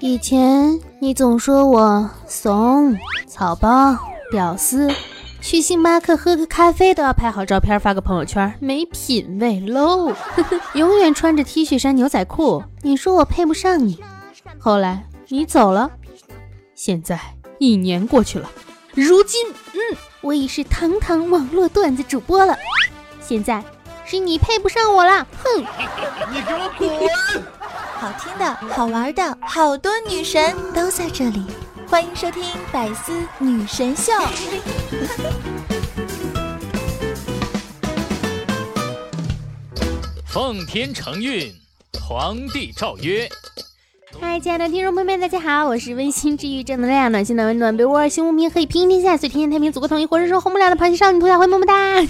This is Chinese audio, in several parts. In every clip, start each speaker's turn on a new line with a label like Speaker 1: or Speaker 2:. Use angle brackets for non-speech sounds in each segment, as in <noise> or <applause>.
Speaker 1: 以前你总说我怂、草包、屌丝，去星巴克喝个咖啡都要拍好照片发个朋友圈，没品位，low。<laughs> 永远穿着 T 恤衫、牛仔裤，你说我配不上你。后来你走了，现在一年过去了，如今，嗯，我已是堂堂网络段子主播了。现在是你配不上我了，哼！
Speaker 2: 你给我滚！
Speaker 3: 好听的、好玩的，好多女神都在这里，欢迎收听《百思女神秀》。
Speaker 4: 奉天承运，皇帝诏曰。
Speaker 1: 嗨，亲爱的听众朋友们，大家好，我是温馨治愈、正能量、暖心暖温暖被窝、心无名、可以平天下、最天天太平、祖国统一、活人生红不了的螃蟹少女兔小慧，么么哒！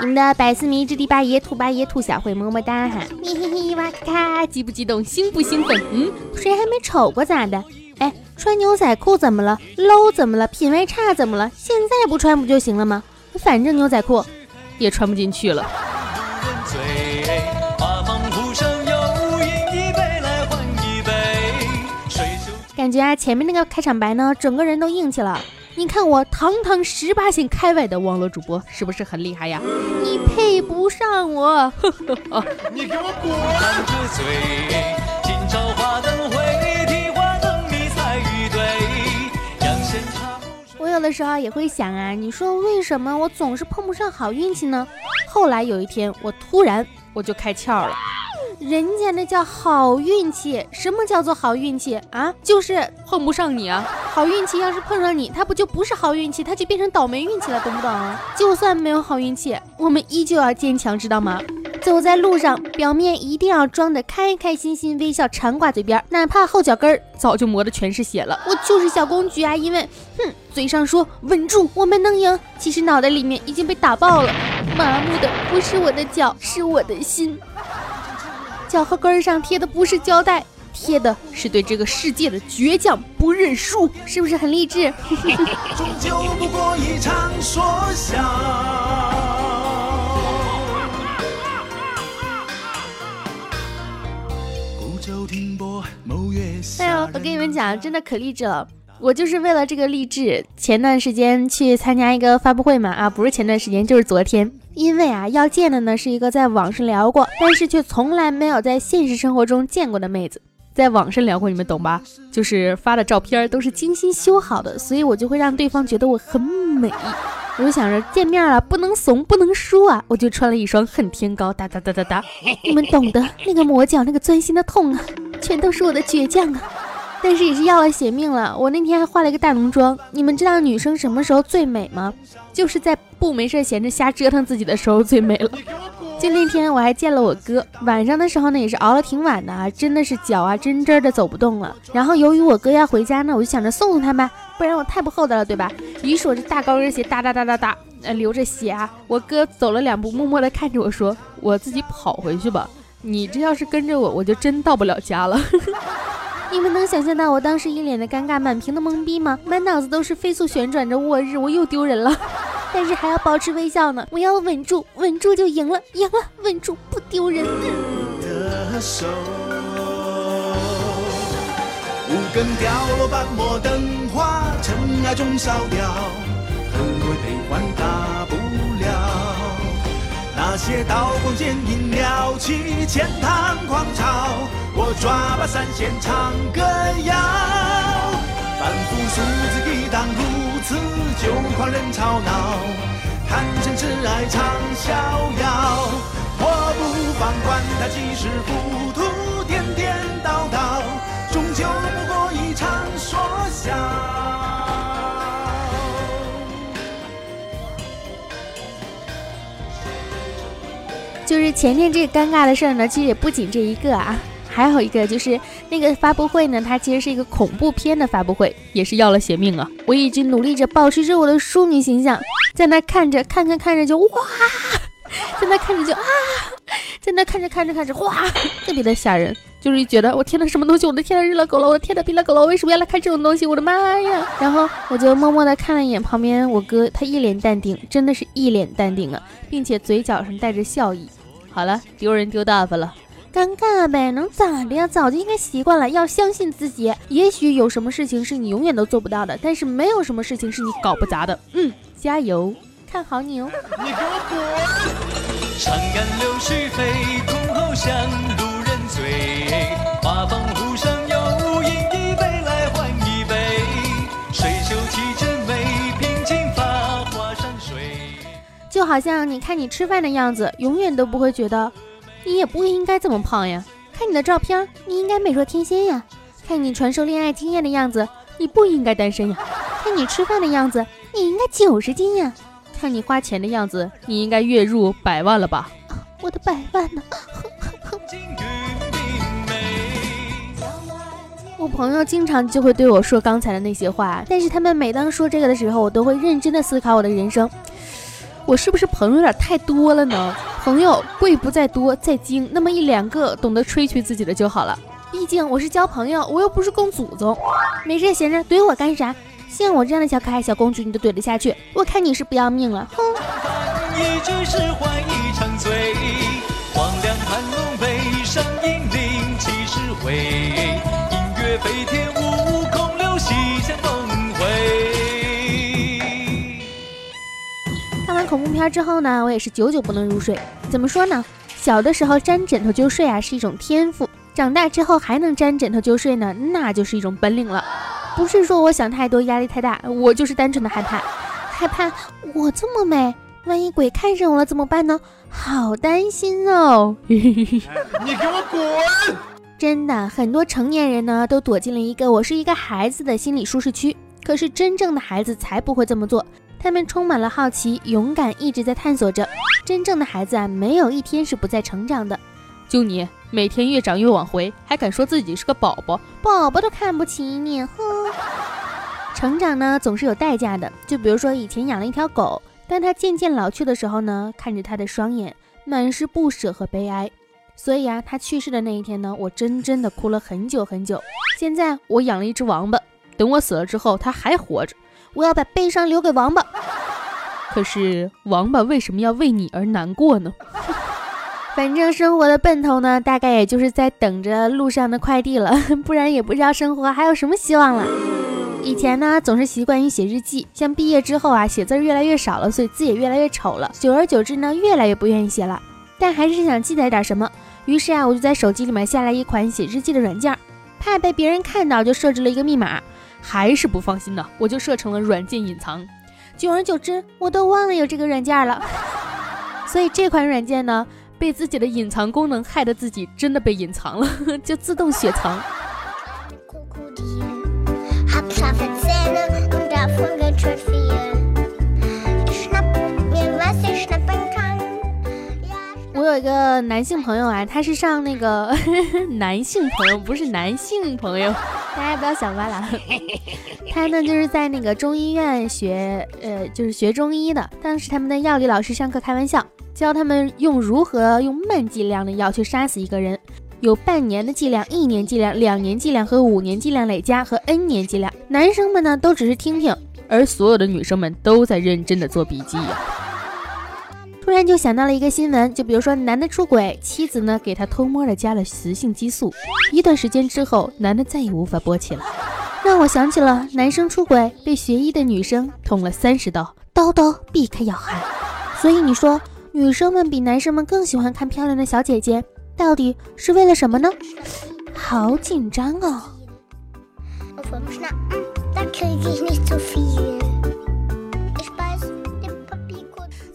Speaker 1: 你们的百思迷之第八爷兔八爷兔小慧，么么哒哈！嘿嘿嘿，哇咔咔，激不激动，兴不兴奋？嗯，谁还没瞅过咋的？哎，穿牛仔裤怎么了？low 怎么了？品味差怎么了？现在不穿不就行了吗？反正牛仔裤也穿不进去了。感觉啊，前面那个开场白呢，整个人都硬气了。你看我堂堂十八线开外的网络主播，是不是很厉害呀？<laughs> 你配不上我！
Speaker 2: 你给我滚！
Speaker 1: 我有的时候也会想啊，你说为什么我总是碰不上好运气呢？后来有一天，我突然我就开窍了。人家那叫好运气，什么叫做好运气啊？就是碰不上你啊！好运气要是碰上你，它不就不是好运气，它就变成倒霉运气了，懂不懂？啊就算没有好运气，我们依旧要坚强，知道吗？走在路上，表面一定要装得开开心心，微笑常挂嘴边，哪怕后脚跟儿早就磨得全是血了，我就是小公举啊！因为，哼，嘴上说稳住，我们能赢，其实脑袋里面已经被打爆了，麻木的不是我的脚，是我的心。脚后跟上贴的不是胶带，贴的是对这个世界的倔强不认输，是不是很励志？<laughs> 哎呦，我跟你们讲，真的可励志了。我就是为了这个励志，前段时间去参加一个发布会嘛，啊，不是前段时间，就是昨天。因为啊，要见的呢是一个在网上聊过，但是却从来没有在现实生活中见过的妹子。在网上聊过，你们懂吧？就是发的照片都是精心修好的，所以我就会让对方觉得我很美。我就想着见面了，不能怂，不能输啊！我就穿了一双恨天高，哒哒哒哒哒，你们懂得，那个磨脚，那个钻心的痛啊，全都是我的倔强啊！但是也是要了血命了。我那天还化了一个大浓妆。你们知道女生什么时候最美吗？就是在不没事闲着瞎折腾自己的时候最美了。就那天我还见了我哥，晚上的时候呢也是熬了挺晚的啊，真的是脚啊真真的走不动了。然后由于我哥要回家呢，我就想着送送他吧，不然我太不厚道了，对吧？于是我这大高跟鞋哒哒哒哒哒，呃流着血啊。我哥走了两步，默默的看着我说：“我自己跑回去吧，你这要是跟着我，我就真到不了家了。<laughs> ”你们能想象到我当时一脸的尴尬、满屏的懵逼吗？满脑子都是飞速旋转着，我日，我又丢人了，<laughs> 但是还要保持微笑呢。我要稳住，稳住就赢了，赢了，稳住不丢人。五根掉落斑驳灯花，尘埃中烧掉，很会悲欢大不。那些刀光剑影撩起千堂狂潮。我抓把三弦唱歌谣，反复数字一荡如此，就狂人吵闹，谈生挚爱唱逍遥。我不放管他几世浮屠，颠颠倒倒，终究不过一场说笑。就是前天这个尴尬的事儿呢，其实也不仅这一个啊。还有一个就是那个发布会呢，它其实是一个恐怖片的发布会，也是要了血命啊！我一直努力着保持着我的淑女形象，在那看着看看看着就哇，<laughs> 在那看着就啊，那看着看着看着哇，特别的吓人，就是觉得我天呐，什么东西？我的天呐，日了狗了！我的天呐，逼了狗了！我为什么要来看这种东西？我的妈呀！然后我就默默的看了一眼旁边我哥，他一脸淡定，真的是一脸淡定啊，并且嘴角上带着笑意。好了，丢人丢大发了，尴尬呗，能咋的呀？早就应该习惯了，要相信自己。也许有什么事情是你永远都做不到的，但是没有什么事情是你搞不砸的。嗯，加油，看好你哦。
Speaker 2: 你给我滚！
Speaker 4: 长干柳絮飞，箜篌响，路人醉。花房湖上有饮一杯来换一杯，水袖提针眉，颦金发花山水。
Speaker 1: 就好像你看你吃饭的样子，永远都不会觉得你也不应该这么胖呀。看你的照片，你应该美若天仙呀。看你传授恋爱经验的样子，你不应该单身呀。看你吃饭的样子，你应该九十斤呀。看你花钱的样子，你应该月入百万了吧？我的百万呢？我朋友经常就会对我说刚才的那些话，但是他们每当说这个的时候，我都会认真的思考我的人生。我是不是朋友有点太多了呢？朋友贵不在多，在精，那么一两个懂得吹嘘自己的就好了。毕竟我是交朋友，我又不是供祖宗。没事闲着怼我干啥？像我这样的小可爱小公主，你都怼得下去？我看你是不要命了，哼！
Speaker 4: 一句诗换一场醉，黄粱盘龙背上银铃七十回，音乐飞天舞空留西厢梦回。
Speaker 1: 看完恐怖片之后呢，我也是久久不能入睡。怎么说呢？小的时候粘枕头就睡啊，是一种天赋；长大之后还能粘枕头就睡呢，那就是一种本领了。不是说我想太多，压力太大，我就是单纯的害怕，害怕我这么美，万一鬼看上我了怎么办呢？好担心哦。<laughs>
Speaker 2: 你给我滚！
Speaker 1: 真的，很多成年人呢都躲进了一个我是一个孩子的心理舒适区。可是真正的孩子才不会这么做，他们充满了好奇、勇敢，一直在探索着。真正的孩子啊，没有一天是不在成长的。就你每天越长越往回，还敢说自己是个宝宝，宝宝都看不起你，哼！成长呢总是有代价的，就比如说以前养了一条狗，当它渐渐老去的时候呢，看着它的双眼满是不舍和悲哀。所以啊，它去世的那一天呢，我真真的哭了很久很久。现在我养了一只王八，等我死了之后，它还活着，我要把悲伤留给王八。<laughs> 可是王八为什么要为你而难过呢？<laughs> 反正生活的奔头呢，大概也就是在等着路上的快递了，<laughs> 不然也不知道生活还有什么希望了。以前呢，总是习惯于写日记，像毕业之后啊，写字越来越少了，所以字也越来越丑了。久而久之呢，越来越不愿意写了，但还是想记载点什么。于是啊，我就在手机里面下来一款写日记的软件，怕被别人看到，就设置了一个密码。还是不放心呢，我就设成了软件隐藏。久而久之，我都忘了有这个软件了。<laughs> 所以这款软件呢，被自己的隐藏功能害得自己真的被隐藏了，<laughs> 就自动雪藏。我有一个男性朋友啊，他是上那个 <laughs> 男性朋友，不是男性朋友，大家不要想歪了。他呢就是在那个中医院学，呃，就是学中医的。当时他们的药理老师上课开玩笑，教他们用如何用慢剂量的药去杀死一个人，有半年的剂量、一年剂量、两年剂量和五年剂量累加和 N 年剂量。男生们呢都只是听听，而所有的女生们都在认真的做笔记呀、突然就想到了一个新闻，就比如说男的出轨，妻子呢给他偷摸的加了雌性激素，一段时间之后，男的再也无法勃起了，让我想起了男生出轨被学医的女生捅了三十刀，刀刀避开要害。所以你说，女生们比男生们更喜欢看漂亮的小姐姐，到底是为了什么呢？好紧张哦。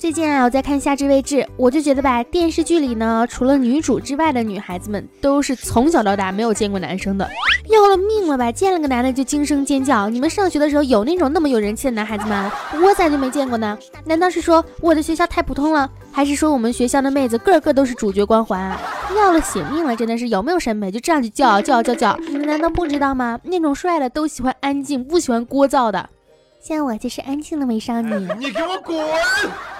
Speaker 1: 最近啊，我在看《夏至未至》，我就觉得吧，电视剧里呢，除了女主之外的女孩子们，都是从小到大没有见过男生的，要了命了吧！见了个男的就惊声尖叫。你们上学的时候有那种那么有人气的男孩子吗？我咋就没见过呢？难道是说我的学校太普通了，还是说我们学校的妹子个个都是主角光环啊？要了血命了，真的是有没有审美？就这样就叫叫叫叫！你们难道不知道吗？那种帅的都喜欢安静，不喜欢聒噪的。像我就是安静的美少女。
Speaker 2: 你给我滚！<laughs>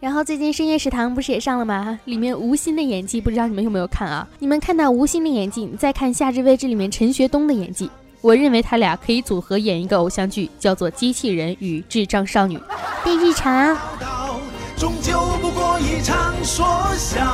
Speaker 1: 然后最近深夜食堂不是也上了吗？里面吴昕的演技，不知道你们有没有看啊？你们看到吴昕的演技，你再看《夏至未至》里面陈学冬的演技，我认为他俩可以组合演一个偶像剧，叫做《机器人与智障少女》。第一场
Speaker 4: 终究不过一一场说笑。<laughs>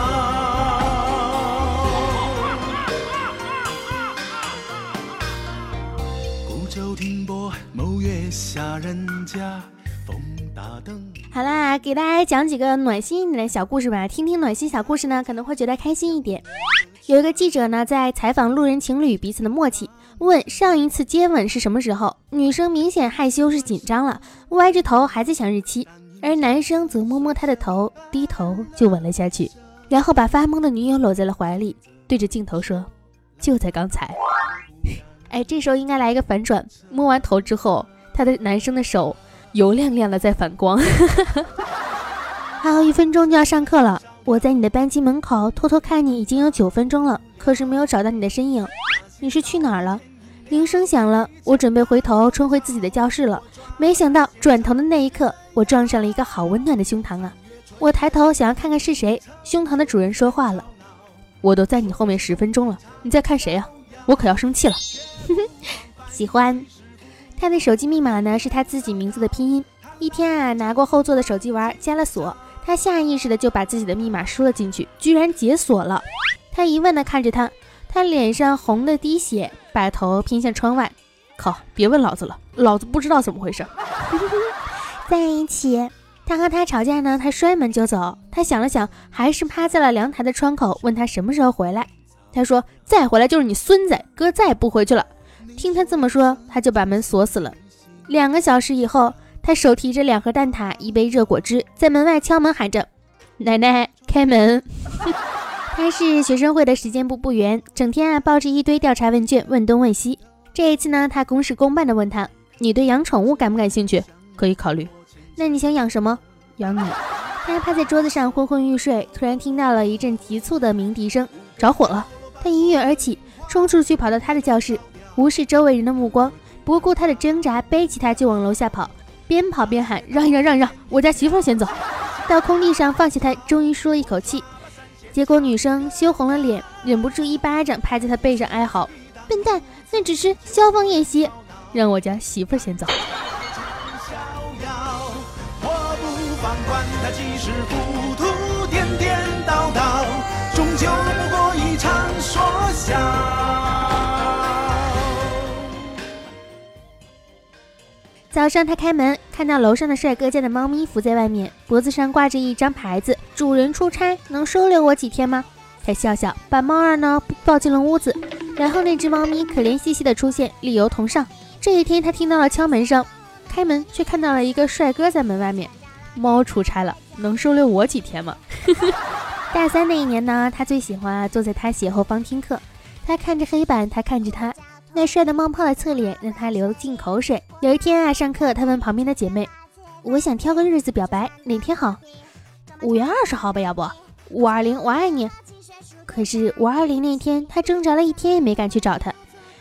Speaker 4: 古酒停泊，某月下，人家风大灯。
Speaker 1: 好啦，给大家讲几个暖心一点的小故事吧。听听暖心小故事呢，可能会觉得开心一点。有一个记者呢，在采访路人情侣彼此的默契，问上一次接吻是什么时候。女生明显害羞是紧张了，歪着头还在想日期，而男生则摸摸她的头，低头就吻了下去，然后把发懵的女友搂在了怀里，对着镜头说：“就在刚才。<laughs> ”哎，这时候应该来一个反转，摸完头之后，他的男生的手油亮亮的在反光。<laughs> 还有一分钟就要上课了，我在你的班级门口偷偷看你已经有九分钟了，可是没有找到你的身影，你是去哪儿了？铃声响了，我准备回头冲回自己的教室了，没想到转头的那一刻，我撞上了一个好温暖的胸膛啊！我抬头想要看看是谁，胸膛的主人说话了：“我都在你后面十分钟了，你在看谁啊？我可要生气了。<laughs> ”喜欢他的手机密码呢，是他自己名字的拼音。一天啊，拿过后座的手机玩，加了锁，他下意识的就把自己的密码输了进去，居然解锁了。他疑问的看着他，他脸上红的滴血，把头偏向窗外。靠，别问老子了，老子不知道怎么回事。<laughs> 在一起，他和他吵架呢，他摔门就走。他想了想，还是趴在了阳台的窗口，问他什么时候回来。他说再回来就是你孙子，哥再也不回去了。听他这么说，他就把门锁死了。两个小时以后，他手提着两盒蛋挞、一杯热果汁，在门外敲门喊着：“奶奶，开门！” <laughs> 他是学生会的时间部部员，整天啊抱着一堆调查问卷问东问西。这一次呢，他公事公办的问他：“你对养宠物感不感兴趣？可以考虑。那你想养什么？养你。”他趴在桌子上昏昏欲睡，突然听到了一阵急促的鸣笛声，着火了。他一跃而起，冲出去跑到他的教室。无视周围人的目光，不顾他的挣扎，背起他就往楼下跑，边跑边喊：“让一让，让一让，我家媳妇先走。”到空地上放下他，终于舒了一口气。结果女生羞红了脸，忍不住一巴掌拍在他背上哀嚎：“笨蛋，那只是消防演习，让我家媳妇先走。”，
Speaker 4: 终究不过一场说笑。
Speaker 1: 早上，他开门，看到楼上的帅哥家的猫咪伏在外面，脖子上挂着一张牌子：“主人出差，能收留我几天吗？”他笑笑，把猫儿呢抱进了屋子。然后那只猫咪可怜兮兮的出现，理由同上。这一天，他听到了敲门声，开门却看到了一个帅哥在门外面。猫出差了，能收留我几天吗？<laughs> 大三那一年呢，他最喜欢坐在他斜后方听课。他看着黑板，他看着他。那帅的冒泡的侧脸让他流了进口水。有一天啊，上课他问旁边的姐妹：“我想挑个日子表白，哪天好？五月二十号吧，要不？五二零，我爱你。”可是五二零那天，他挣扎了一天也没敢去找他。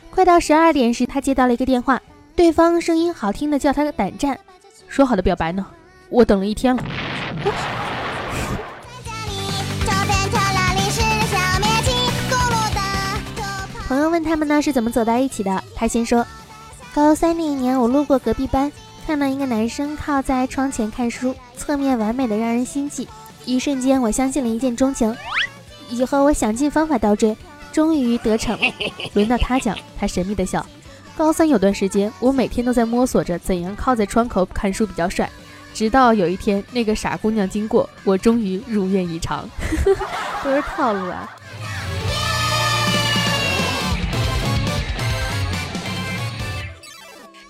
Speaker 1: 快到十二点时，他接到了一个电话，对方声音好听的叫他胆战。说好的表白呢？我等了一天了。问他们呢是怎么走到一起的，他先说：高三那一年，我路过隔壁班，看到一个男生靠在窗前看书，侧面完美的让人心悸，一瞬间我相信了一见钟情。以后我想尽方法倒追，终于得逞。<laughs> 轮到他讲，他神秘的笑。高三有段时间，我每天都在摸索着怎样靠在窗口看书比较帅，直到有一天那个傻姑娘经过，我终于如愿以偿。<laughs> 都是套路啊。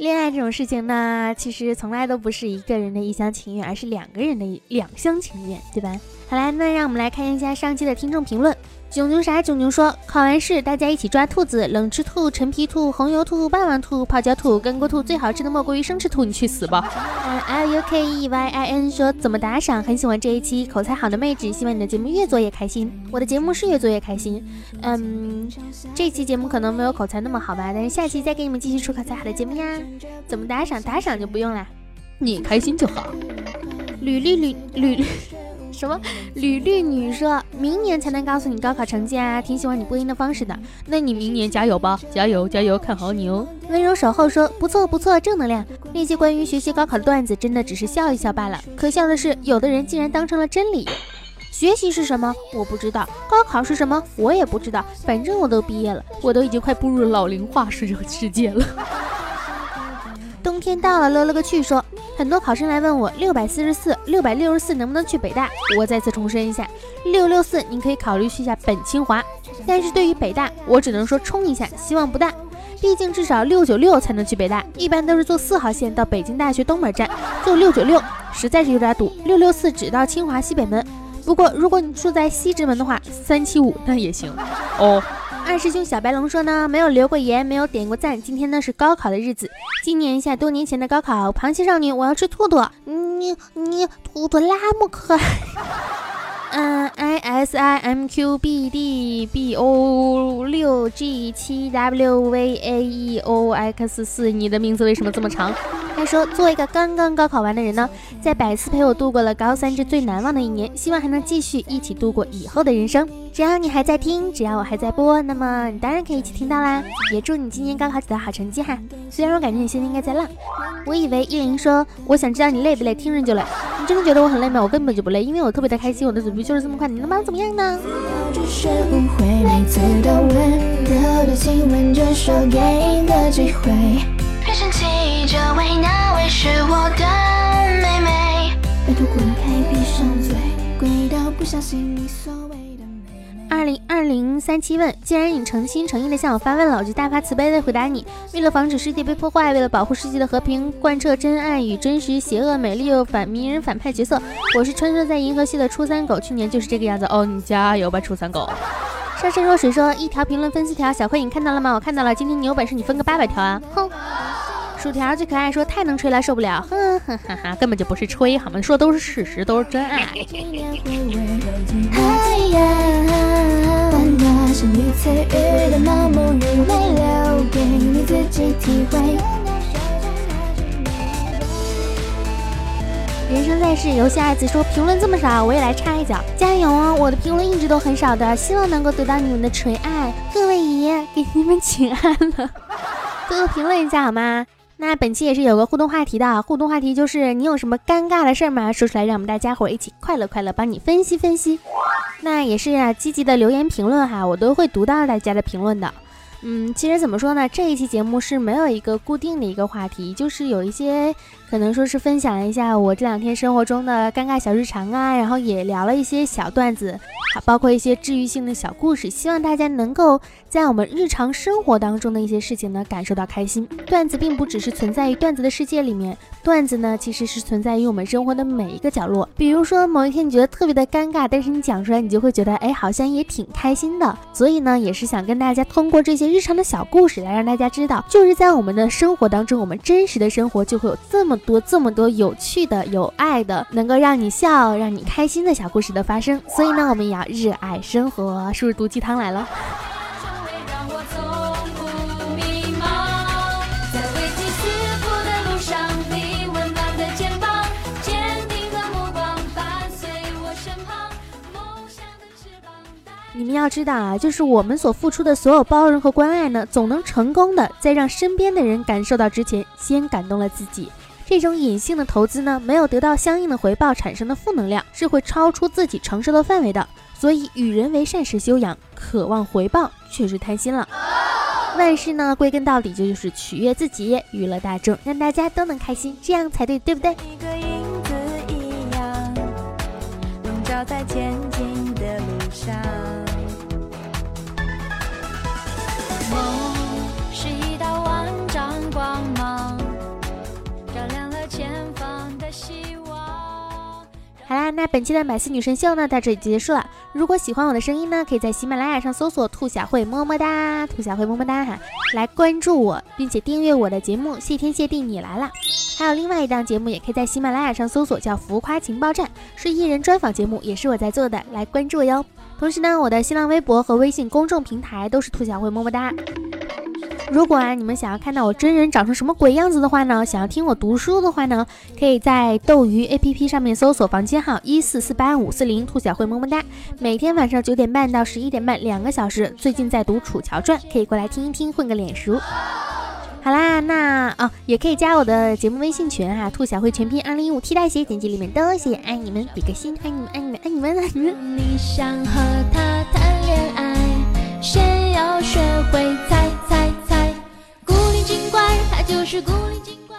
Speaker 1: 恋爱这种事情呢，其实从来都不是一个人的一厢情愿，而是两个人的两厢情愿，对吧？好啦，那让我们来看一下上期的听众评论。囧囧啥？囧囧说考完试大家一起抓兔子，冷吃兔、陈皮兔、红油兔、霸王兔、泡椒兔、干锅兔，最好吃的莫过于生吃兔，你去死吧！嗯，L U K E Y I N 说怎么打赏？很喜欢这一期口才好的妹纸，希望你的节目越做越开心。我的节目是越做越开心。嗯，这期节目可能没有口才那么好吧，但是下期再给你们继续出口才好的节目呀。怎么打赏？打赏就不用啦，你开心就好。吕绿吕吕吕。什么？吕绿女说，明年才能告诉你高考成绩啊！挺喜欢你播音的方式的，那你明年加油吧，加油加油，看好你哦！温柔守候说，不错不错，正能量。那些关于学习高考的段子，真的只是笑一笑罢了。可笑的是，有的人竟然当成了真理。学习是什么？我不知道。高考是什么？我也不知道。反正我都毕业了，我都已经快步入老龄化世世界了。冬天到了，乐了个去说，很多考生来问我六百四十四、六百六十四能不能去北大？我再次重申一下，六六四您可以考虑去下本清华，但是对于北大，我只能说冲一下，希望不大。毕竟至少六九六才能去北大，一般都是坐四号线到北京大学东门站，坐六九六实在是有点堵。六六四只到清华西北门，不过如果你住在西直门的话，三七五那也行哦。二师兄小白龙说呢，没有留过言，没有点过赞。今天呢是高考的日子，纪念一下多年前的高考。螃蟹少女，我要吃兔兔。你你兔兔那么可爱。嗯，i s i m q b d b o 六 g 七 w v a e o x 四，你的名字为什么这么长？他说，作为一个刚刚高考完的人呢，在百思陪我度过了高三这最难忘的一年，希望还能继续一起度过以后的人生。只要你还在听，只要我还在播，那么你当然可以一起听到啦。也祝你今年高考取得好成绩哈。虽然我感觉你现在应该在浪。我以为依林说，我想知道你累不累，听着就累。你真的觉得我很累吗？我根本就不累，因为我特别的开心，我的嘴皮就是这么快。你能把我怎么样呢？二零二零三七问，既然你诚心诚意的向我发问了，我就大发慈悲的回答你。为了防止世界被破坏，为了保护世界的和平，贯彻真爱与真实，邪恶美丽又反迷人反派角色，我是穿梭在银河系的初三狗，去年就是这个样子哦，你加油吧，初三狗。沙山若水说，一条评论分四条，小慧你看到了吗？我看到了，今天你有本事你分个八百条啊，哼。薯条最可爱，说太能吹了，受不了，哼哼哈哈，根本就不是吹，好吗？说的都是事实，都是真爱。人生在世，游戏二字说评论这么少，我也来插一脚，加油哦！我的评论一直都很少的，希望能够得到你们的垂爱。各位爷，给你们请安了，多多评论一下好吗？那本期也是有个互动话题的，互动话题就是你有什么尴尬的事儿吗？说出来，让我们大家伙一起快乐快乐，帮你分析分析。那也是啊，积极的留言评论哈，我都会读到大家的评论的。嗯，其实怎么说呢？这一期节目是没有一个固定的一个话题，就是有一些可能说是分享一下我这两天生活中的尴尬小日常啊，然后也聊了一些小段子，包括一些治愈性的小故事，希望大家能够在我们日常生活当中的一些事情呢感受到开心。段子并不只是存在于段子的世界里面，段子呢其实是存在于我们生活的每一个角落。比如说某一天你觉得特别的尴尬，但是你讲出来，你就会觉得哎，好像也挺开心的。所以呢，也是想跟大家通过这些。日常的小故事来让大家知道，就是在我们的生活当中，我们真实的生活就会有这么多、这么多有趣的、有爱的，能够让你笑、让你开心的小故事的发生。所以呢，我们也要热爱生活，是不是毒鸡汤来了？你们要知道啊，就是我们所付出的所有包容和关爱呢，总能成功的在让身边的人感受到之前，先感动了自己。这种隐性的投资呢，没有得到相应的回报，产生的负能量是会超出自己承受的范围的。所以，与人为善是修养，渴望回报却是贪心了。万事呢，归根到底就是取悦自己，娱乐大众，让大家都能开心，这样才对，对不对？一个影子一样，笼罩在本期的百思女神秀呢，到这里就结束了。如果喜欢我的声音呢，可以在喜马拉雅上搜索“兔小慧”，么么哒，兔小慧么么哒哈，来关注我，并且订阅我的节目。谢天谢地你来了。还有另外一档节目，也可以在喜马拉雅上搜索，叫“浮夸情报站”，是艺人专访节目，也是我在做的，来关注我哟。同时呢，我的新浪微博和微信公众平台都是兔小慧么么哒。如果啊，你们想要看到我真人长成什么鬼样子的话呢？想要听我读书的话呢，可以在斗鱼 APP 上面搜索房间号一四四八五四零兔小慧么么哒。每天晚上九点半到十一点半，两个小时。最近在读《楚乔传》，可以过来听一听，混个脸熟。好啦，那哦也可以加我的节目微信群哈，兔小慧全拼二零一五替代写，点击里面都写，爱你们，比个心，爱你们，爱你们，爱你们，爱你们。
Speaker 3: 你想和他谈恋爱，先要学会猜，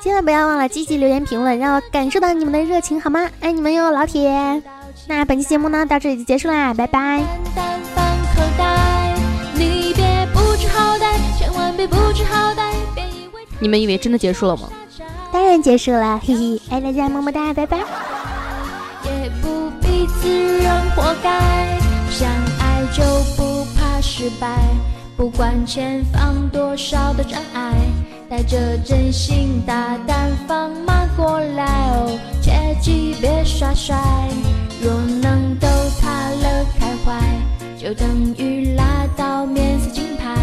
Speaker 1: 千万不要忘了积极留言评论，让我感受到你们的热情，好吗？爱你们哟，老铁。那本期节目呢，到这里就结束啦，拜拜。
Speaker 3: 单放口袋，你别不知好歹，千万别不知好歹，别以为
Speaker 1: 你们以为真的结束了吗？当然结束了，嘿嘿，爱大家，么么哒，拜拜。
Speaker 3: 也不必自认活该。相爱就不怕失败，不管前方多少的障碍，带着真心大胆放马过来哦，切记别耍帅。若能逗他乐开怀，就等于拉到面色金牌。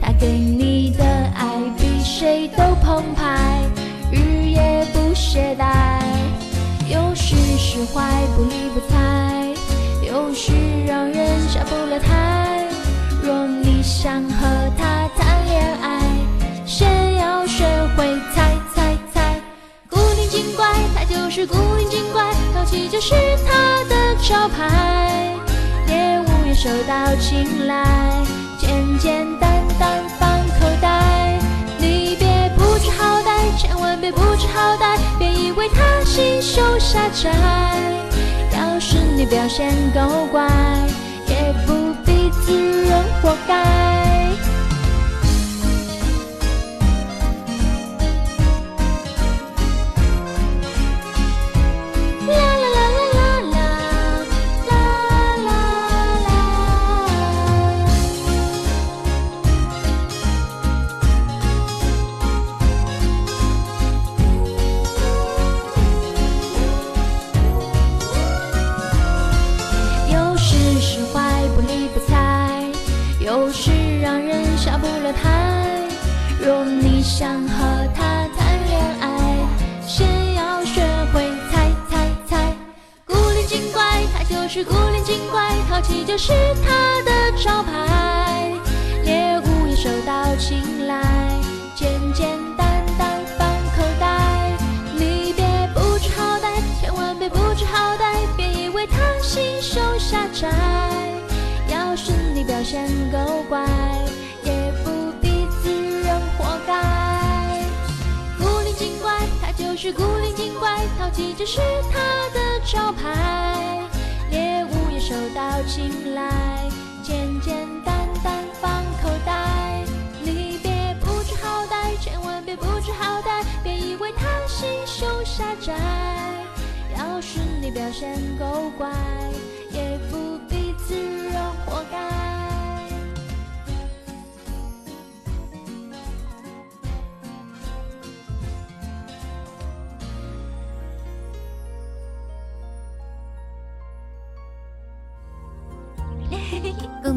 Speaker 3: 他给你的爱比谁都澎湃，日夜不懈怠。有时释怀不理不睬，有时让人下不了台。若你想是古灵精怪，淘气就是他的招牌。猎物也受到青睐，简简单单放口袋。你别不知好歹，千万别不知好歹，别以为他心胸狭窄。要是你表现够乖，也不必自认活该。精怪，淘气就是他的招牌。猎物也受到青睐，简简单单放口袋。你别不知好歹，千万别不知好歹，别以为他心胸狭窄。要是你表现够乖，也不必自认活该。古灵精怪，他就是古灵精怪，淘气就是他的招牌。手到青睐，简简单单放口袋。你别不知好歹，千万别不知好歹，别以为他心胸狭窄。要是你表现够乖，也不必自认活该。